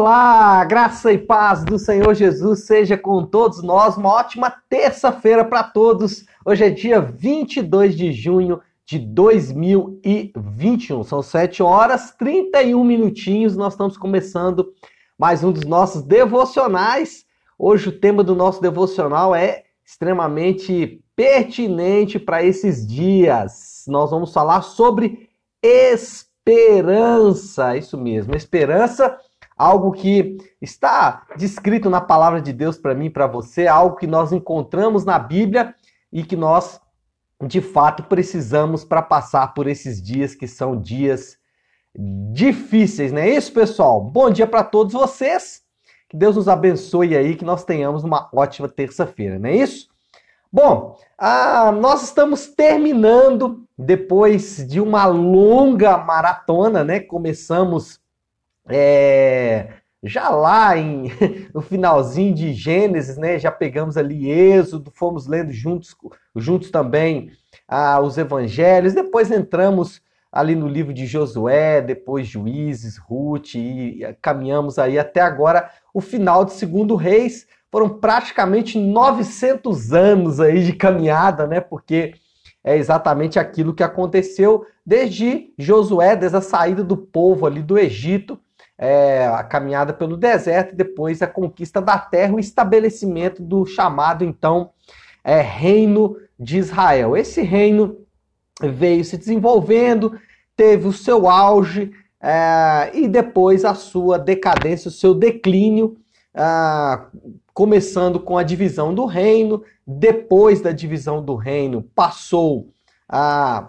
Olá, graça e paz do Senhor Jesus seja com todos nós. Uma ótima terça-feira para todos. Hoje é dia 22 de junho de 2021. São 7 horas 31 minutinhos. Nós estamos começando mais um dos nossos devocionais. Hoje o tema do nosso devocional é extremamente pertinente para esses dias. Nós vamos falar sobre esperança. Isso mesmo, esperança algo que está descrito na palavra de Deus para mim e para você, algo que nós encontramos na Bíblia e que nós de fato precisamos para passar por esses dias que são dias difíceis, não é isso, pessoal? Bom dia para todos vocês. Que Deus nos abençoe aí, que nós tenhamos uma ótima terça-feira, não é isso? Bom, ah, nós estamos terminando depois de uma longa maratona, né? Começamos é, já lá em, no finalzinho de Gênesis, né, já pegamos ali Êxodo, fomos lendo juntos, juntos também ah, os evangelhos, depois entramos ali no livro de Josué, depois Juízes, Ruth, e caminhamos aí até agora o final de Segundo Reis. Foram praticamente 900 anos aí de caminhada, né? Porque é exatamente aquilo que aconteceu desde Josué, desde a saída do povo ali do Egito, é, a caminhada pelo deserto e depois a conquista da terra, o estabelecimento do chamado, então, é, Reino de Israel. Esse reino veio se desenvolvendo, teve o seu auge é, e depois a sua decadência, o seu declínio, é, começando com a divisão do reino. Depois da divisão do reino, passou é,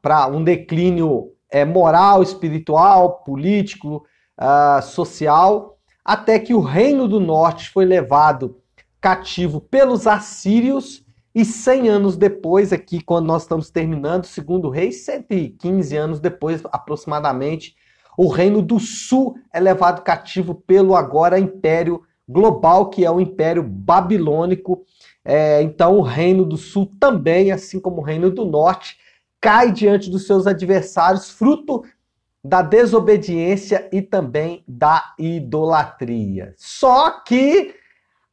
para um declínio é, moral, espiritual, político, uh, social, até que o reino do norte foi levado cativo pelos assírios e 100 anos depois, aqui quando nós estamos terminando, segundo rei, 115 anos depois aproximadamente, o reino do sul é levado cativo pelo agora império global, que é o império babilônico. É, então o reino do sul também, assim como o reino do norte, cai diante dos seus adversários, fruto da desobediência e também da idolatria. Só que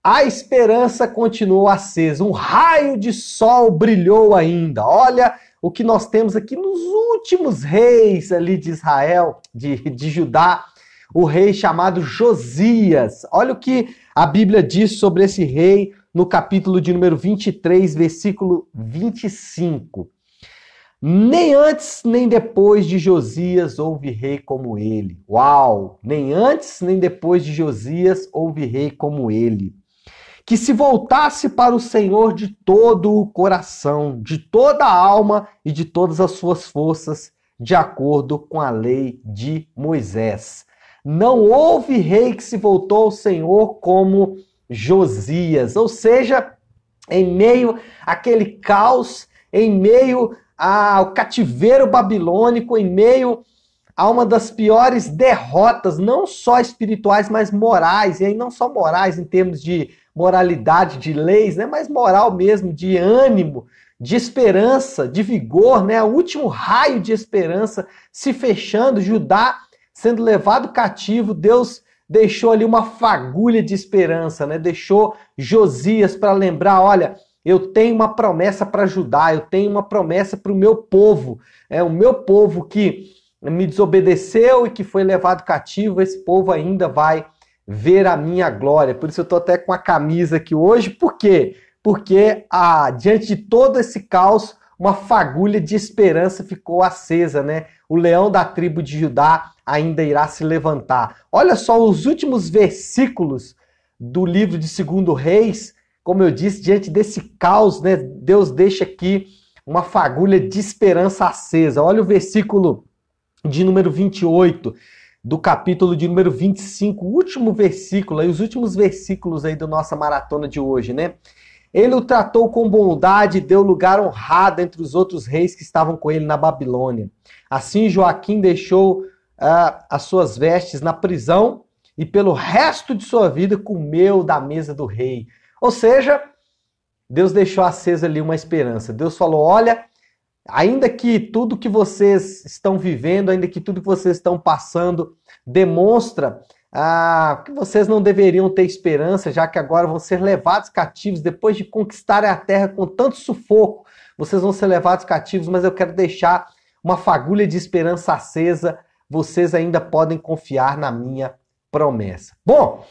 a esperança continuou acesa, um raio de sol brilhou ainda. Olha o que nós temos aqui nos últimos reis ali de Israel, de, de Judá, o rei chamado Josias. Olha o que a Bíblia diz sobre esse rei no capítulo de número 23, versículo 25. Nem antes nem depois de Josias houve rei como ele. Uau! Nem antes nem depois de Josias houve rei como ele. Que se voltasse para o Senhor de todo o coração, de toda a alma e de todas as suas forças, de acordo com a lei de Moisés. Não houve rei que se voltou ao Senhor como Josias, ou seja, em meio àquele caos, em meio ao cativeiro babilônico em meio a uma das piores derrotas, não só espirituais, mas morais, e aí não só morais em termos de moralidade, de leis, né, mas moral mesmo, de ânimo, de esperança, de vigor, né, o último raio de esperança se fechando, Judá sendo levado cativo, Deus deixou ali uma fagulha de esperança, né? Deixou Josias para lembrar, olha, eu tenho uma promessa para ajudar, eu tenho uma promessa para o meu povo. É o meu povo que me desobedeceu e que foi levado cativo, esse povo ainda vai ver a minha glória. Por isso eu estou até com a camisa aqui hoje. Por quê? Porque ah, diante de todo esse caos, uma fagulha de esperança ficou acesa, né? O leão da tribo de Judá ainda irá se levantar. Olha só os últimos versículos do livro de Segundo Reis, como eu disse, diante desse caos, né, Deus deixa aqui uma fagulha de esperança acesa. Olha o versículo de número 28 do capítulo de número 25, o último versículo, aí os últimos versículos aí da nossa maratona de hoje, né? Ele o tratou com bondade e deu lugar honrado entre os outros reis que estavam com ele na Babilônia. Assim Joaquim deixou uh, as suas vestes na prisão e pelo resto de sua vida comeu da mesa do rei. Ou seja, Deus deixou acesa ali uma esperança. Deus falou: olha, ainda que tudo que vocês estão vivendo, ainda que tudo que vocês estão passando demonstra ah, que vocês não deveriam ter esperança, já que agora vão ser levados cativos depois de conquistarem a terra com tanto sufoco. Vocês vão ser levados cativos, mas eu quero deixar uma fagulha de esperança acesa. Vocês ainda podem confiar na minha promessa. Bom,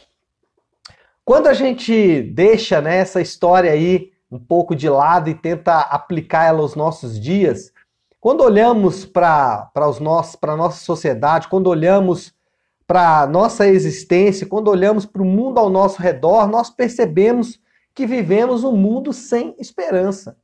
quando a gente deixa né, essa história aí um pouco de lado e tenta aplicar ela aos nossos dias, quando olhamos para a nossa sociedade, quando olhamos para a nossa existência, quando olhamos para o mundo ao nosso redor, nós percebemos que vivemos um mundo sem esperança.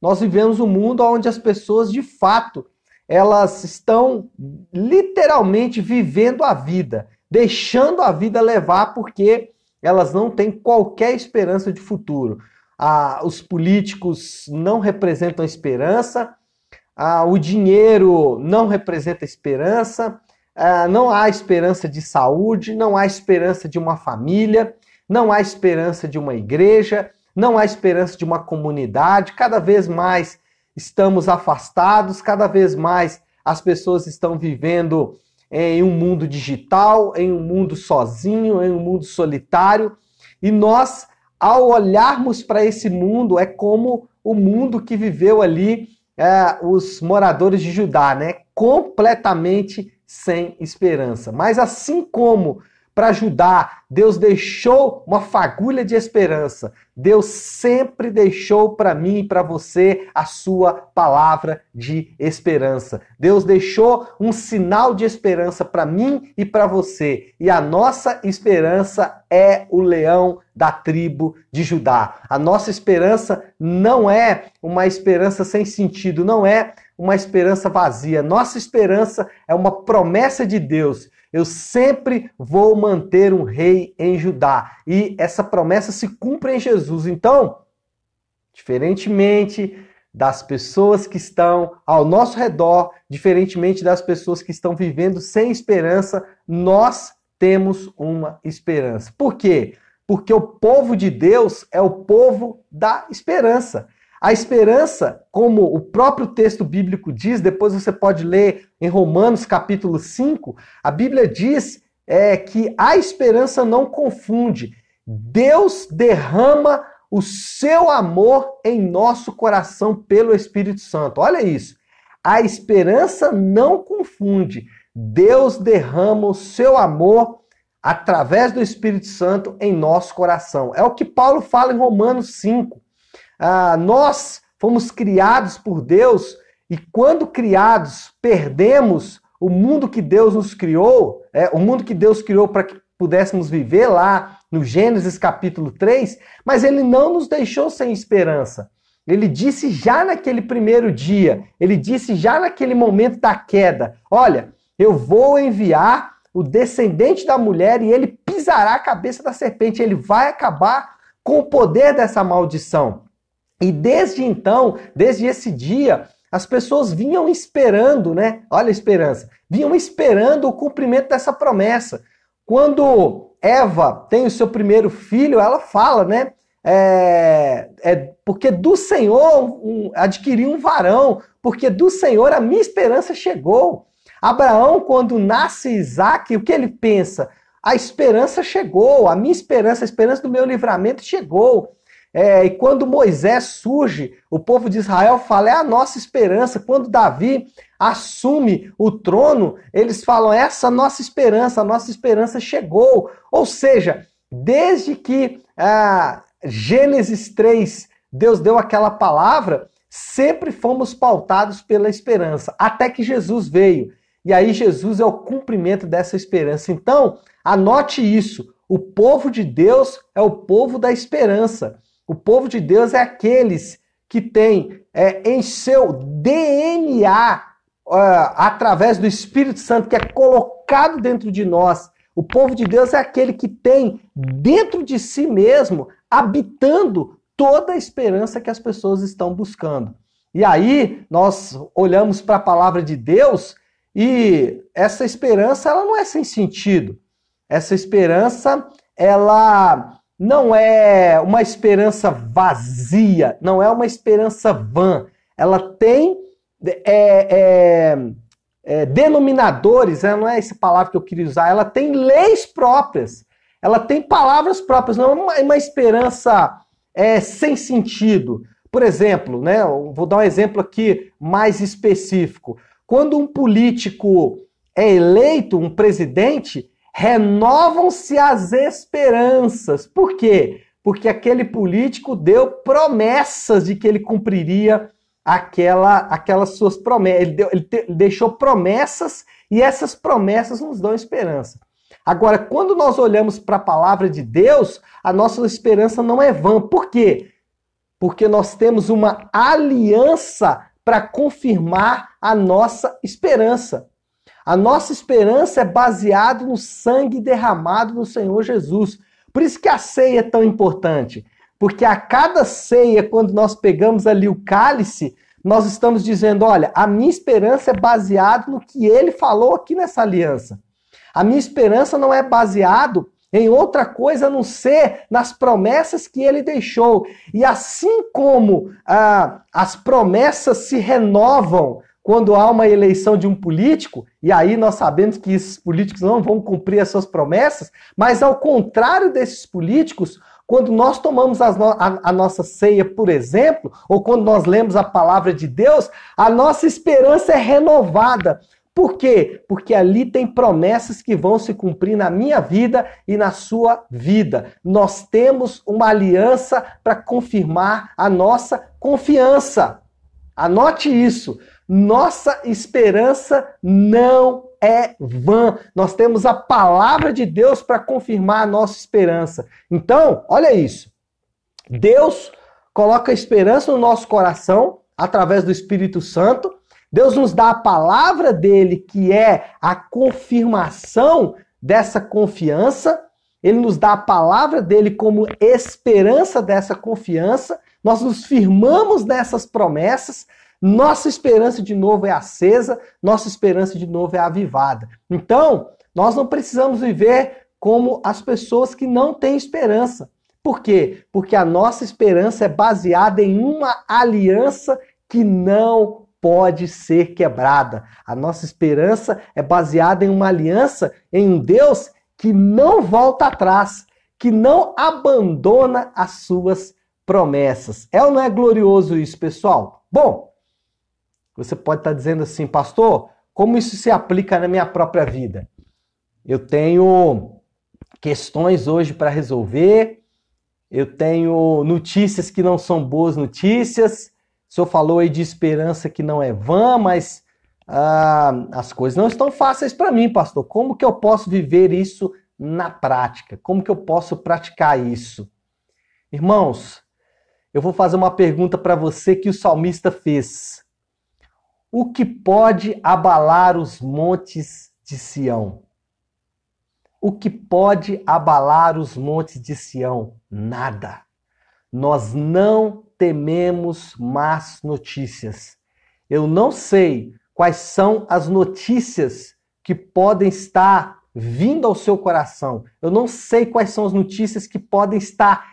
Nós vivemos um mundo onde as pessoas, de fato, elas estão literalmente vivendo a vida, deixando a vida levar porque elas não têm qualquer esperança de futuro. Ah, os políticos não representam esperança, ah, o dinheiro não representa esperança, ah, não há esperança de saúde, não há esperança de uma família, não há esperança de uma igreja, não há esperança de uma comunidade. Cada vez mais estamos afastados, cada vez mais as pessoas estão vivendo em um mundo digital, em um mundo sozinho, em um mundo solitário. E nós, ao olharmos para esse mundo, é como o mundo que viveu ali é, os moradores de Judá, né? Completamente sem esperança. Mas assim como para ajudar. Deus deixou uma fagulha de esperança. Deus sempre deixou para mim e para você a sua palavra de esperança. Deus deixou um sinal de esperança para mim e para você. E a nossa esperança é o leão da tribo de Judá. A nossa esperança não é uma esperança sem sentido, não é uma esperança vazia. Nossa esperança é uma promessa de Deus eu sempre vou manter um rei em Judá. E essa promessa se cumpre em Jesus. Então, diferentemente das pessoas que estão ao nosso redor, diferentemente das pessoas que estão vivendo sem esperança, nós temos uma esperança. Por quê? Porque o povo de Deus é o povo da esperança. A esperança, como o próprio texto bíblico diz, depois você pode ler em Romanos capítulo 5, a Bíblia diz é, que a esperança não confunde. Deus derrama o seu amor em nosso coração pelo Espírito Santo. Olha isso. A esperança não confunde. Deus derrama o seu amor através do Espírito Santo em nosso coração. É o que Paulo fala em Romanos 5 ah, nós fomos criados por Deus e quando criados perdemos o mundo que Deus nos criou, é, o mundo que Deus criou para que pudéssemos viver lá no Gênesis capítulo 3, mas ele não nos deixou sem esperança. Ele disse já naquele primeiro dia, ele disse já naquele momento da queda: Olha, eu vou enviar o descendente da mulher e ele pisará a cabeça da serpente, ele vai acabar com o poder dessa maldição. E desde então, desde esse dia, as pessoas vinham esperando, né? Olha a esperança. Vinham esperando o cumprimento dessa promessa. Quando Eva tem o seu primeiro filho, ela fala, né? É, é porque do Senhor um, adquiri um varão, porque do Senhor a minha esperança chegou. Abraão, quando nasce Isaac, o que ele pensa? A esperança chegou, a minha esperança, a esperança do meu livramento chegou. É, e quando Moisés surge, o povo de Israel fala: é a nossa esperança. Quando Davi assume o trono, eles falam: essa é nossa esperança, a nossa esperança chegou. Ou seja, desde que ah, Gênesis 3, Deus deu aquela palavra, sempre fomos pautados pela esperança, até que Jesus veio. E aí Jesus é o cumprimento dessa esperança. Então, anote isso: o povo de Deus é o povo da esperança. O povo de Deus é aqueles que têm é, em seu DNA, através do Espírito Santo, que é colocado dentro de nós. O povo de Deus é aquele que tem dentro de si mesmo, habitando toda a esperança que as pessoas estão buscando. E aí nós olhamos para a palavra de Deus e essa esperança ela não é sem sentido. Essa esperança ela não é uma esperança vazia, não é uma esperança vã. Ela tem é, é, é, denominadores, né? não é essa palavra que eu queria usar, ela tem leis próprias, ela tem palavras próprias, não é uma, uma esperança é, sem sentido. Por exemplo, né, vou dar um exemplo aqui mais específico. Quando um político é eleito, um presidente, renovam-se as esperanças. Por quê? Porque aquele político deu promessas de que ele cumpriria aquela, aquelas suas promessas. Ele, deu, ele, te, ele deixou promessas e essas promessas nos dão esperança. Agora, quando nós olhamos para a palavra de Deus, a nossa esperança não é vã. Por quê? Porque nós temos uma aliança para confirmar a nossa esperança. A nossa esperança é baseada no sangue derramado do Senhor Jesus. Por isso que a ceia é tão importante. Porque a cada ceia, quando nós pegamos ali o cálice, nós estamos dizendo: olha, a minha esperança é baseada no que ele falou aqui nessa aliança. A minha esperança não é baseado em outra coisa a não ser nas promessas que ele deixou. E assim como ah, as promessas se renovam quando há uma eleição de um político, e aí nós sabemos que esses políticos não vão cumprir as suas promessas, mas ao contrário desses políticos, quando nós tomamos a, a, nossa ceia, por exemplo, ou quando nós lemos a palavra de Deus, a nossa esperança é renovada. Por quê? Porque ali tem promessas que vão se cumprir na minha vida e na sua vida. Nós temos uma aliança para confirmar a nossa confiança. Anote isso. Nossa esperança não é vã. Nós temos a palavra de Deus para confirmar a nossa esperança. Então, olha isso. Deus coloca esperança no nosso coração através do Espírito Santo Deus nos dá a palavra dele, que é a confirmação dessa confiança. Ele nos dá a palavra dele como esperança dessa confiança. Nós nos firmamos nessas promessas. Nossa esperança de novo é acesa, nossa esperança de novo é avivada. Então, nós não precisamos viver como as pessoas que não têm esperança. Por quê? Porque a nossa esperança é baseada em uma aliança que não pode ser quebrada. A nossa esperança é baseada em uma aliança em um Deus que não volta atrás, que não abandona as suas promessas. É ou não é glorioso isso, pessoal? Bom, você pode estar dizendo assim, pastor, como isso se aplica na minha própria vida? Eu tenho questões hoje para resolver, eu tenho notícias que não são boas notícias, o senhor falou aí de esperança que não é vã, mas ah, as coisas não estão fáceis para mim, pastor. Como que eu posso viver isso na prática? Como que eu posso praticar isso? Irmãos, eu vou fazer uma pergunta para você que o salmista fez. O que pode abalar os montes de Sião? O que pode abalar os montes de Sião? Nada. Nós não tememos más notícias. Eu não sei quais são as notícias que podem estar vindo ao seu coração. Eu não sei quais são as notícias que podem estar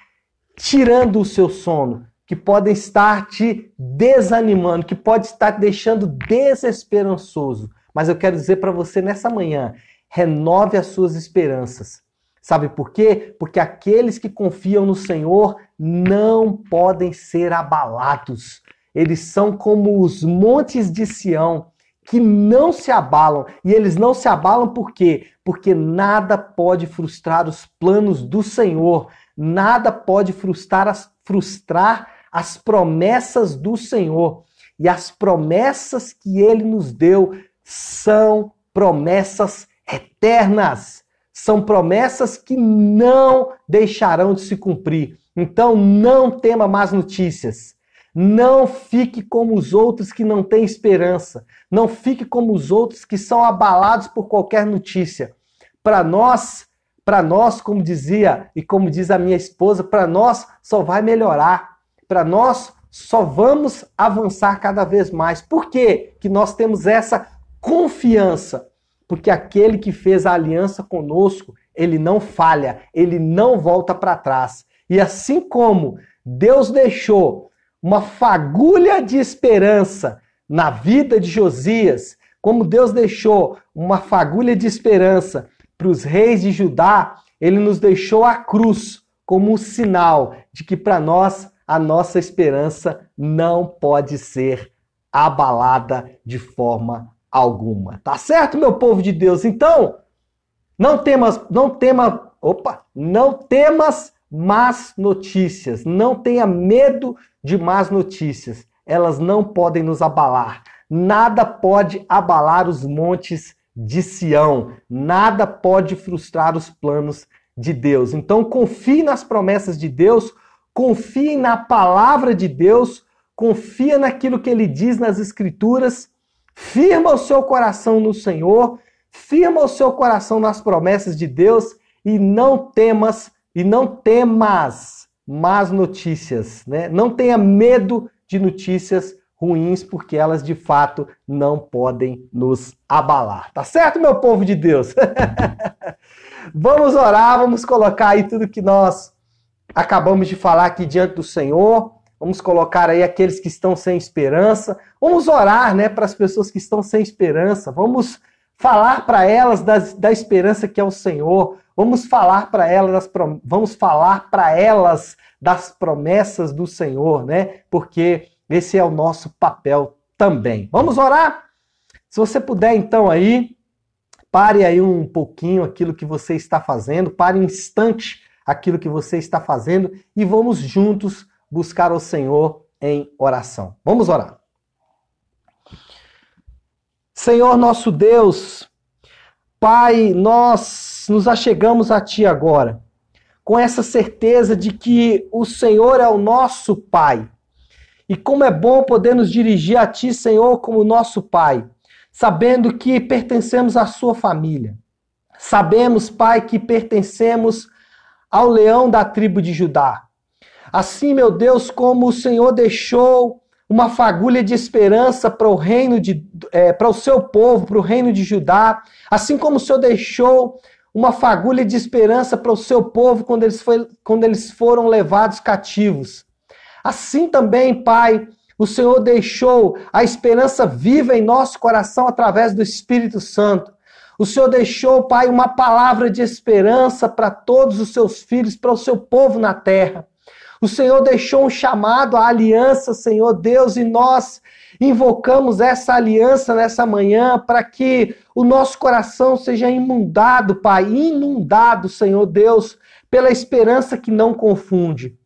tirando o seu sono, que podem estar te desanimando, que pode estar te deixando desesperançoso. Mas eu quero dizer para você nessa manhã, renove as suas esperanças. Sabe por quê? Porque aqueles que confiam no Senhor não podem ser abalados. Eles são como os montes de Sião, que não se abalam. E eles não se abalam por quê? Porque nada pode frustrar os planos do Senhor. Nada pode frustrar as, frustrar as promessas do Senhor. E as promessas que ele nos deu são promessas eternas são promessas que não deixarão de se cumprir. Então não tema más notícias. Não fique como os outros que não têm esperança. Não fique como os outros que são abalados por qualquer notícia. Para nós, para nós, como dizia e como diz a minha esposa, para nós só vai melhorar. Para nós só vamos avançar cada vez mais. Por quê? Que nós temos essa confiança porque aquele que fez a aliança conosco, ele não falha, ele não volta para trás. E assim como Deus deixou uma fagulha de esperança na vida de Josias, como Deus deixou uma fagulha de esperança para os reis de Judá, ele nos deixou a cruz como um sinal de que para nós a nossa esperança não pode ser abalada de forma alguma. Tá certo, meu povo de Deus? Então, não temas, não tema, opa, não temas más notícias. Não tenha medo de más notícias. Elas não podem nos abalar. Nada pode abalar os montes de Sião. Nada pode frustrar os planos de Deus. Então confie nas promessas de Deus, confie na palavra de Deus, confia naquilo que ele diz nas escrituras, firma o seu coração no Senhor, firma o seu coração nas promessas de Deus e não temas e não temas más notícias, né? Não tenha medo de notícias ruins, porque elas de fato não podem nos abalar. Tá certo, meu povo de Deus? vamos orar, vamos colocar aí tudo que nós acabamos de falar aqui diante do Senhor. Vamos colocar aí aqueles que estão sem esperança. Vamos orar, né, para as pessoas que estão sem esperança. Vamos falar para elas da, da esperança que é o Senhor. Vamos falar para elas, vamos falar para elas das promessas do Senhor, né? Porque esse é o nosso papel também. Vamos orar? Se você puder então aí, pare aí um pouquinho aquilo que você está fazendo, pare um instante aquilo que você está fazendo e vamos juntos buscar o Senhor em oração. Vamos orar. Senhor nosso Deus, Pai, nós nos achegamos a Ti agora, com essa certeza de que o Senhor é o nosso Pai. E como é bom poder nos dirigir a Ti, Senhor, como nosso Pai, sabendo que pertencemos à Sua família. Sabemos, Pai, que pertencemos ao leão da tribo de Judá. Assim, meu Deus, como o Senhor deixou uma fagulha de esperança para o reino de, é, para o seu povo, para o reino de Judá, assim como o Senhor deixou uma fagulha de esperança para o seu povo quando eles, foi, quando eles foram levados cativos. Assim também, Pai, o Senhor deixou a esperança viva em nosso coração através do Espírito Santo. O Senhor deixou, Pai, uma palavra de esperança para todos os seus filhos, para o seu povo na terra. O Senhor deixou um chamado à aliança, Senhor Deus, e nós invocamos essa aliança nessa manhã para que o nosso coração seja inundado, Pai, inundado, Senhor Deus, pela esperança que não confunde.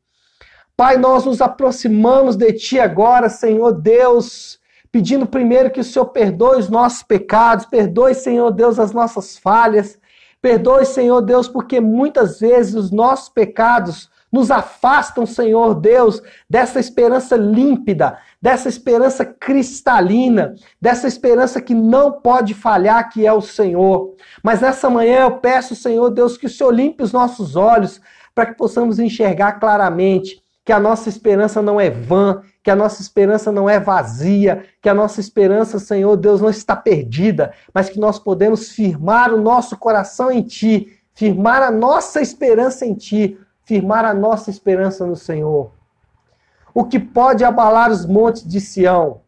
Pai, nós nos aproximamos de Ti agora, Senhor Deus, pedindo primeiro que o Senhor perdoe os nossos pecados, perdoe, Senhor Deus, as nossas falhas, perdoe, Senhor Deus, porque muitas vezes os nossos pecados nos afastam, Senhor Deus, dessa esperança límpida, dessa esperança cristalina, dessa esperança que não pode falhar, que é o Senhor. Mas nessa manhã eu peço, Senhor Deus, que o Senhor limpe os nossos olhos para que possamos enxergar claramente que a nossa esperança não é vã, que a nossa esperança não é vazia, que a nossa esperança, Senhor Deus, não está perdida, mas que nós podemos firmar o nosso coração em Ti, firmar a nossa esperança em Ti, firmar a nossa esperança no Senhor. O que pode abalar os montes de Sião?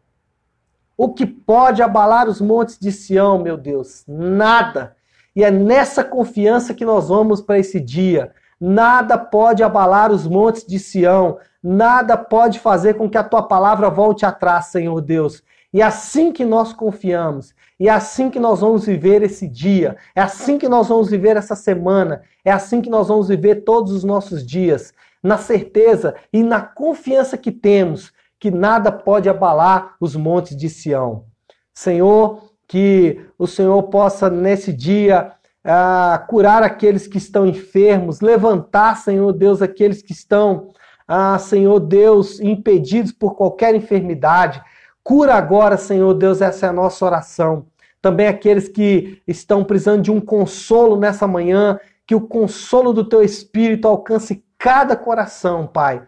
O que pode abalar os montes de Sião, meu Deus? Nada. E é nessa confiança que nós vamos para esse dia. Nada pode abalar os montes de Sião. Nada pode fazer com que a tua palavra volte atrás, Senhor Deus. E é assim que nós confiamos, e é assim que nós vamos viver esse dia, é assim que nós vamos viver essa semana, é assim que nós vamos viver todos os nossos dias, na certeza e na confiança que temos que nada pode abalar os montes de Sião. Senhor, que o Senhor possa nesse dia ah, curar aqueles que estão enfermos, levantar, Senhor Deus, aqueles que estão, ah, Senhor Deus, impedidos por qualquer enfermidade. Cura agora, Senhor Deus, essa é a nossa oração. Também aqueles que estão precisando de um consolo nessa manhã, que o consolo do teu Espírito alcance cada coração, Pai.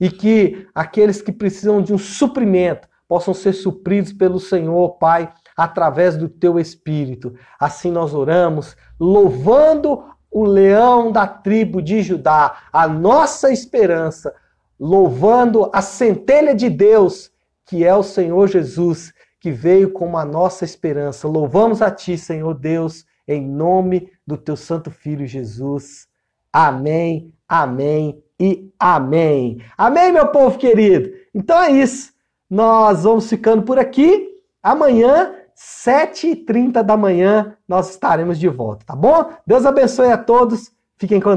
E que aqueles que precisam de um suprimento possam ser supridos pelo Senhor, Pai, através do teu Espírito. Assim nós oramos, louvando o leão da tribo de Judá, a nossa esperança, louvando a centelha de Deus que é o Senhor Jesus, que veio como a nossa esperança. Louvamos a Ti, Senhor Deus, em nome do Teu Santo Filho Jesus. Amém, amém e amém. Amém, meu povo querido? Então é isso. Nós vamos ficando por aqui. Amanhã, 7h30 da manhã, nós estaremos de volta, tá bom? Deus abençoe a todos. Fiquem com